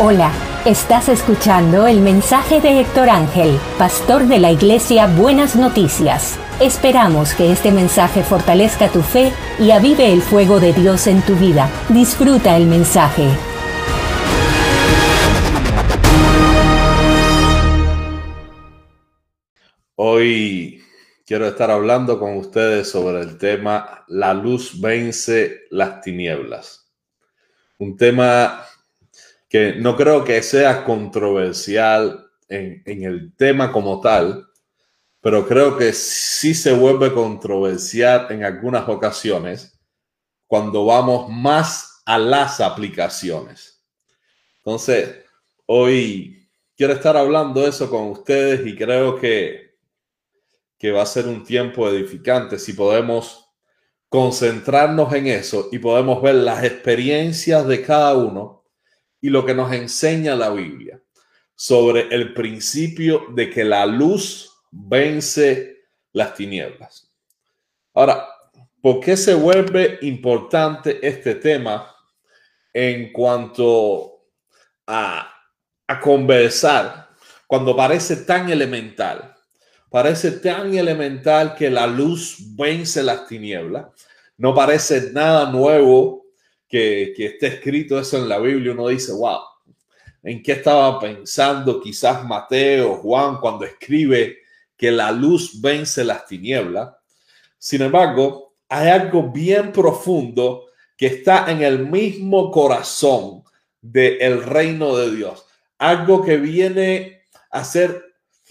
Hola, estás escuchando el mensaje de Héctor Ángel, pastor de la iglesia Buenas Noticias. Esperamos que este mensaje fortalezca tu fe y avive el fuego de Dios en tu vida. Disfruta el mensaje. Hoy quiero estar hablando con ustedes sobre el tema La luz vence las tinieblas. Un tema que no creo que sea controversial en, el tema como tal, pero creo que sí se vuelve controversial en algunas ocasiones cuando vamos más a las aplicaciones. Entonces, hoy quiero estar hablando eso con ustedes y creo que, que va a ser un tiempo edificante si podemos concentrarnos en eso y podemos ver las experiencias de cada uno y lo que nos enseña la Biblia sobre el principio de que la luz vence las tinieblas. Ahora, ¿por qué se vuelve importante este tema en cuanto a, a conversar cuando parece tan elemental? Parece tan elemental que la luz vence las tinieblas. No parece nada nuevo que, esté escrito eso en la Biblia, uno dice, wow, ¿en qué estaba pensando quizás Mateo, Juan, cuando escribe que la luz vence las tinieblas? Sin embargo, hay algo bien profundo que está en el mismo corazón del reino de Dios. Algo que viene a ser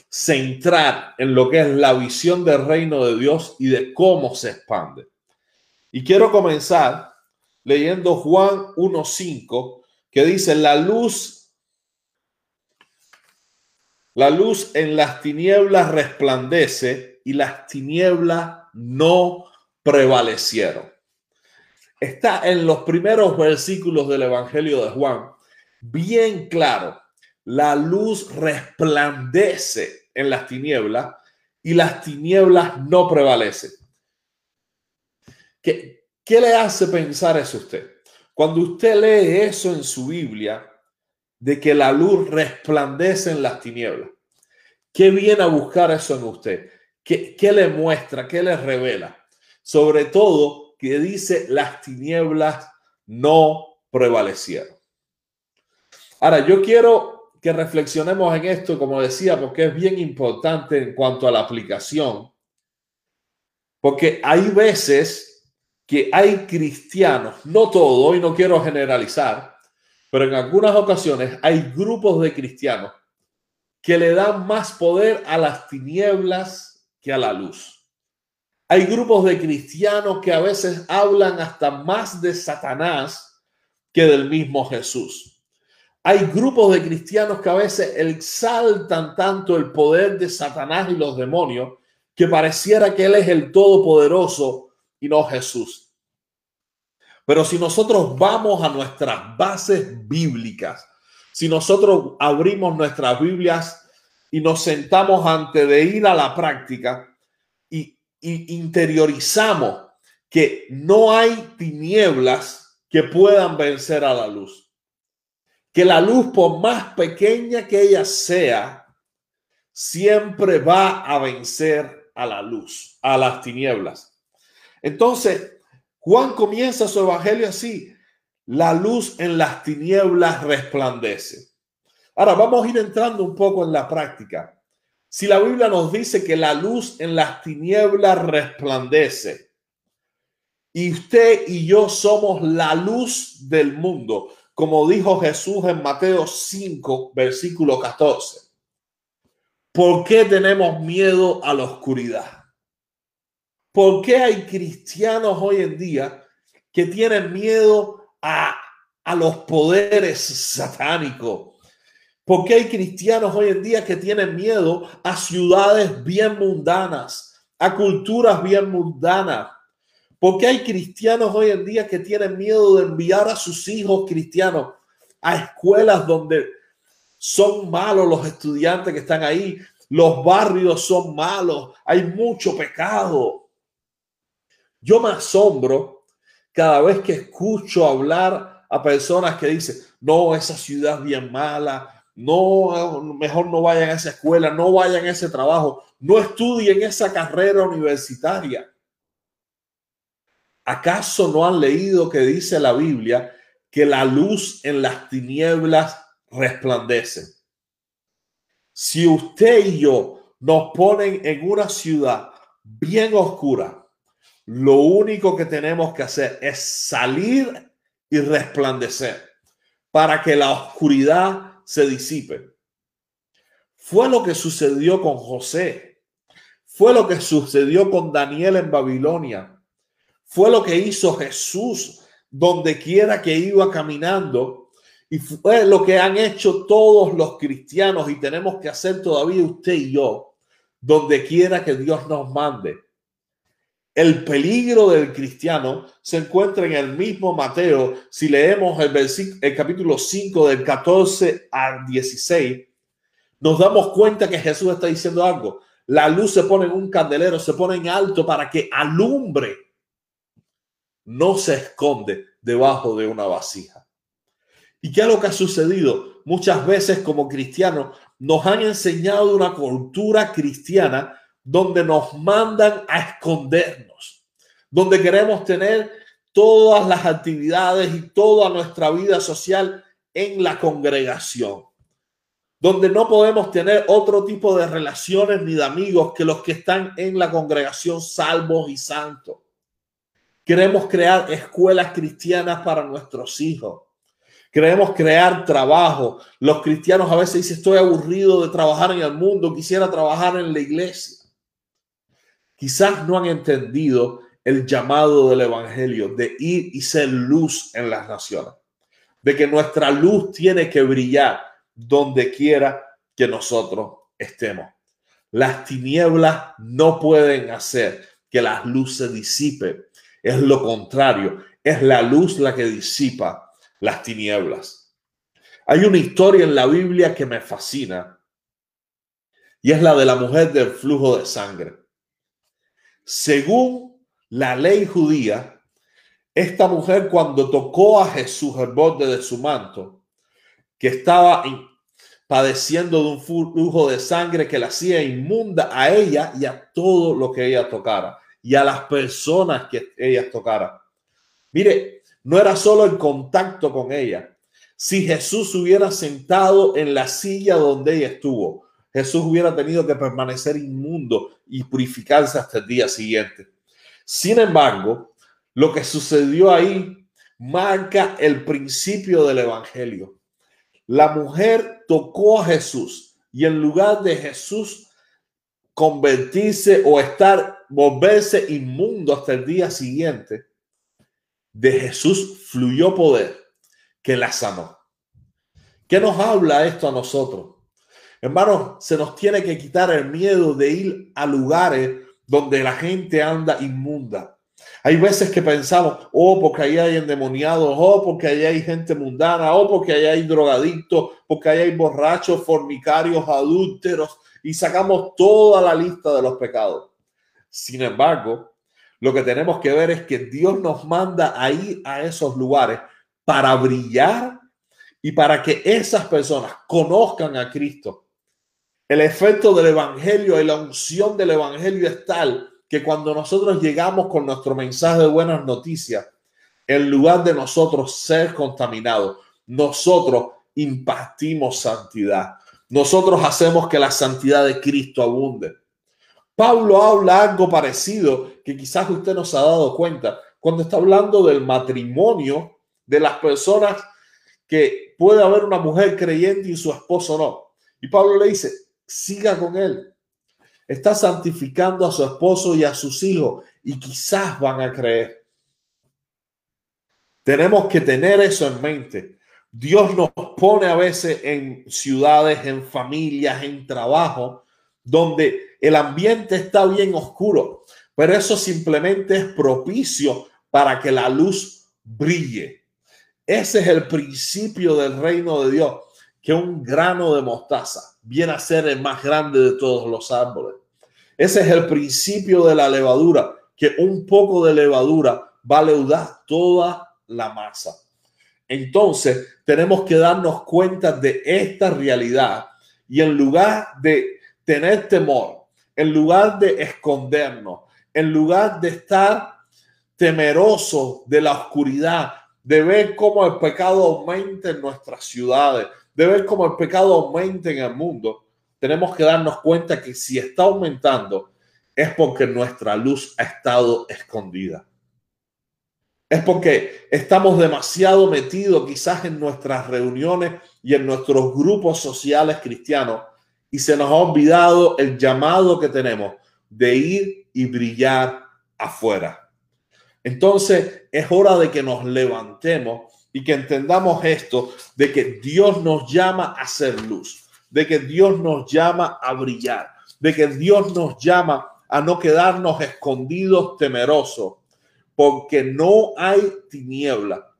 centrar en lo que es la visión del reino de Dios y de cómo se expande. Y quiero comenzar leyendo Juan 1.5, que dice, la luz, la luz en las tinieblas resplandece y las tinieblas no prevalecieron. Está en los primeros versículos del Evangelio de Juan, bien claro, la luz resplandece en las tinieblas y las tinieblas no prevalecen. ¿Qué, ¿Qué le hace pensar eso a usted? Cuando usted lee eso en su Biblia, de que la luz resplandece en las tinieblas, ¿qué viene a buscar eso en usted? ¿Qué, qué le muestra? ¿Qué le revela? Sobre todo que dice las tinieblas no prevalecieron. Ahora, yo quiero que reflexionemos en esto, como decía, porque es bien importante en cuanto a la aplicación, porque hay veces que hay cristianos, no todo, hoy no quiero generalizar, pero en algunas ocasiones hay grupos de cristianos que le dan más poder a las tinieblas que a la luz. Hay grupos de cristianos que a veces hablan hasta más de Satanás que del mismo Jesús. Hay grupos de cristianos que a veces exaltan tanto el poder de Satanás y los demonios que pareciera que Él es el Todopoderoso y no Jesús. Pero si nosotros vamos a nuestras bases bíblicas, si nosotros abrimos nuestras Biblias y nos sentamos antes de ir a la práctica y, y interiorizamos que no hay tinieblas que puedan vencer a la luz. Que la luz, por más pequeña que ella sea, siempre va a vencer a la luz, a las tinieblas. Entonces, Juan comienza su evangelio así. La luz en las tinieblas resplandece. Ahora vamos a ir entrando un poco en la práctica. Si la Biblia nos dice que la luz en las tinieblas resplandece y usted y yo somos la luz del mundo, como dijo Jesús en Mateo 5, versículo 14, ¿por qué tenemos miedo a la oscuridad? ¿Por qué hay cristianos hoy en día que tienen miedo a, los poderes satánicos? ¿Por qué hay cristianos hoy en día que tienen miedo a ciudades bien mundanas, a culturas bien mundanas? ¿Por qué hay cristianos hoy en día que tienen miedo de enviar a sus hijos cristianos a escuelas donde son malos los estudiantes que están ahí? Los barrios son malos, hay mucho pecado. Yo me asombro cada vez que escucho hablar a personas que dicen, no, esa ciudad es bien mala, no, mejor no vayan a esa escuela, no vayan a ese trabajo, no estudien esa carrera universitaria. ¿Acaso no han leído que dice la Biblia que la luz en las tinieblas resplandece? Si usted y yo nos ponen en una ciudad bien oscura, lo único que tenemos que hacer es salir y resplandecer para que la oscuridad se disipe. Fue lo que sucedió con José. Fue lo que sucedió con Daniel en Babilonia. Fue lo que hizo Jesús donde quiera que iba caminando y fue lo que han hecho todos los cristianos y tenemos que hacer todavía usted y yo, donde quiera que Dios nos mande. El peligro del cristiano se encuentra en el mismo Mateo. Si leemos el, el capítulo 5 del 14 al 16, nos damos cuenta que Jesús está diciendo algo. La luz se pone en un candelero, se pone en alto para que alumbre. No se esconde debajo de una vasija. ¿Y qué es lo que ha sucedido? Muchas veces como cristianos nos han enseñado una cultura cristiana donde nos mandan a escondernos, donde queremos tener todas las actividades y toda nuestra vida social en la congregación, donde no podemos tener otro tipo de relaciones ni de amigos que los que están en la congregación salvos y santos. Queremos crear escuelas cristianas para nuestros hijos Queremos crear trabajo. Los cristianos a veces dicen, estoy aburrido de trabajar en el mundo, quisiera trabajar en la iglesia. Quizás no han entendido el llamado del Evangelio de ir y ser luz en las naciones, de que nuestra luz tiene que brillar donde quiera que nosotros estemos. Las tinieblas no pueden hacer que las luces disipen. Es lo contrario, es la luz la que disipa las tinieblas. Hay una historia en la Biblia que me fascina y es la de la mujer del flujo de sangre. Según la ley judía, esta mujer cuando tocó a Jesús el borde de su manto, que estaba padeciendo de un flujo de sangre que la hacía inmunda a ella y a todo lo que ella tocara y a las personas que ella tocara. Mire, no era solo el contacto con ella. Si Jesús hubiera sentado en la silla donde ella estuvo, Jesús hubiera tenido que permanecer inmundo y purificarse hasta el día siguiente. Sin embargo, lo que sucedió ahí marca el principio del Evangelio. La mujer tocó a Jesús y en lugar de Jesús convertirse o estar, volverse inmundo hasta el día siguiente, de Jesús fluyó poder que la sanó. ¿Qué nos habla esto a nosotros? Hermanos, se nos tiene que quitar el miedo de ir a lugares donde la gente anda inmunda. Hay veces que pensamos, oh, porque ahí hay endemoniados, oh, porque ahí hay gente mundana, oh, porque ahí hay drogadictos, porque ahí hay borrachos, fornicarios, adúlteros, y sacamos toda la lista de los pecados. Sin embargo, lo que tenemos que ver es que Dios nos manda a ir a esos lugares para brillar y para que esas personas conozcan a Cristo. El efecto del Evangelio y la unción del Evangelio es tal que cuando nosotros llegamos con nuestro mensaje de buenas noticias, en lugar de nosotros ser contaminados, nosotros impartimos santidad. Nosotros hacemos que la santidad de Cristo abunde. Pablo habla algo parecido que quizás usted no se ha dado cuenta cuando está hablando del matrimonio de las personas que puede haber una mujer creyente y su esposo no. Y Pablo le dice, siga con él. Está santificando a su esposo y a sus hijos y quizás van a creer. Tenemos que tener eso en mente. Dios nos pone a veces en ciudades, en familias, en trabajo, donde el ambiente está bien oscuro, pero eso simplemente es propicio para que la luz brille. Ese es el principio del reino de Dios, que un grano de mostaza viene a ser el más grande de todos los árboles. Ese es el principio de la levadura, que un poco de levadura va a leudar toda la masa. Entonces, tenemos que darnos cuenta de esta realidad y en lugar de tener temor, en lugar de escondernos, en lugar de estar temeroso de la oscuridad, de ver cómo el pecado aumenta en nuestras ciudades, de ver cómo el pecado aumenta en el mundo, tenemos que darnos cuenta que si está aumentando es porque nuestra luz ha estado escondida. Es porque estamos demasiado metidos quizás en nuestras reuniones y en nuestros grupos sociales cristianos y se nos ha olvidado el llamado que tenemos de ir y brillar afuera. Entonces es hora de que nos levantemos y que entendamos esto de que Dios nos llama a ser luz, de que Dios nos llama a brillar, de que Dios nos llama a no quedarnos escondidos temerosos, porque no hay tiniebla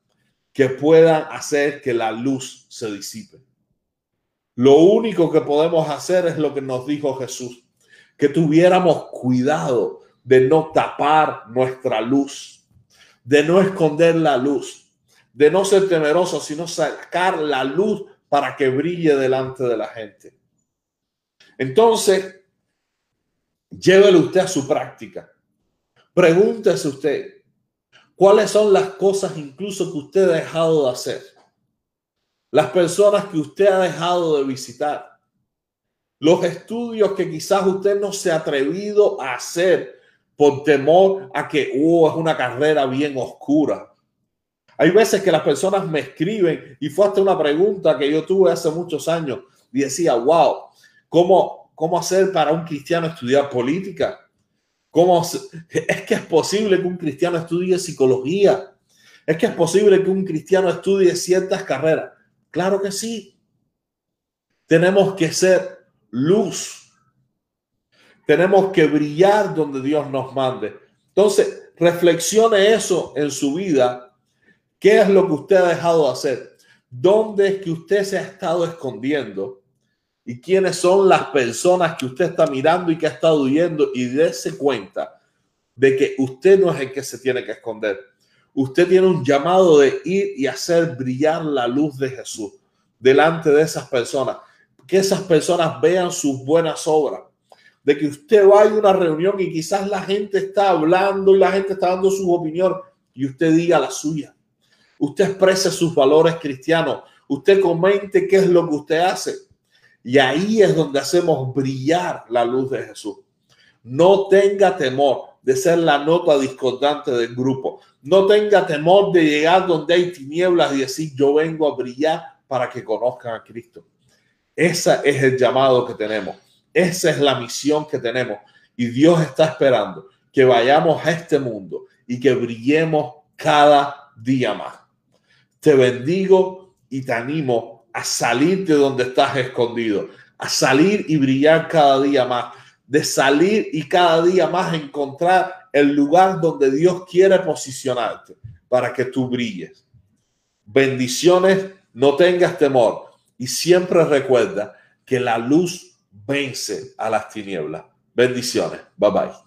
que pueda hacer que la luz se disipe. Lo único que podemos hacer es lo que nos dijo Jesús, que tuviéramos cuidado de no tapar nuestra luz, de no esconder la luz, de no ser temerosos, sino sacar la luz para que brille delante de la gente. Entonces, llévelo usted a su práctica. Pregúntese usted, ¿cuáles son las cosas incluso que usted ha dejado de hacer? las personas que usted ha dejado de visitar, los estudios que quizás usted no se ha atrevido a hacer por temor a que oh, es una carrera bien oscura. Hay veces que las personas me escriben y fue hasta una pregunta que yo tuve hace muchos años y decía, wow, ¿cómo, cómo hacer para un cristiano estudiar política? ¿Cómo es que es posible que un cristiano estudie psicología? Es que es posible que un cristiano estudie ciertas carreras. Claro que sí. Tenemos que ser luz. Tenemos que brillar donde Dios nos mande. Entonces, reflexione eso en su vida. ¿Qué es lo que usted ha dejado de hacer? ¿Dónde es que usted se ha estado escondiendo? ¿Y quiénes son las personas que usted está mirando y que ha estado huyendo? Y dése cuenta de que usted no es el que se tiene que esconder usted tiene un llamado de ir y hacer brillar la luz de Jesús delante de esas personas. Que esas personas vean sus buenas obras. De que usted vaya a una reunión y quizás la gente está hablando y la gente está dando su opinión y usted diga la suya. Usted exprese sus valores cristianos. Usted comente qué es lo que usted hace. Y ahí es donde hacemos brillar la luz de Jesús. No tenga temor de ser la nota discordante del grupo. No tenga temor de llegar donde hay tinieblas y decir yo vengo a brillar para que conozcan a Cristo. Ese es el llamado que tenemos. Esa es la misión que tenemos. Y Dios está esperando que vayamos a este mundo y que brillemos cada día más. Te bendigo y te animo a salir de donde estás escondido, a salir y brillar cada día más, de salir y cada día más encontrar el lugar donde Dios quiere posicionarte para que tú brilles. Bendiciones, no tengas temor y siempre recuerda que la luz vence a las tinieblas. Bendiciones. Bye bye.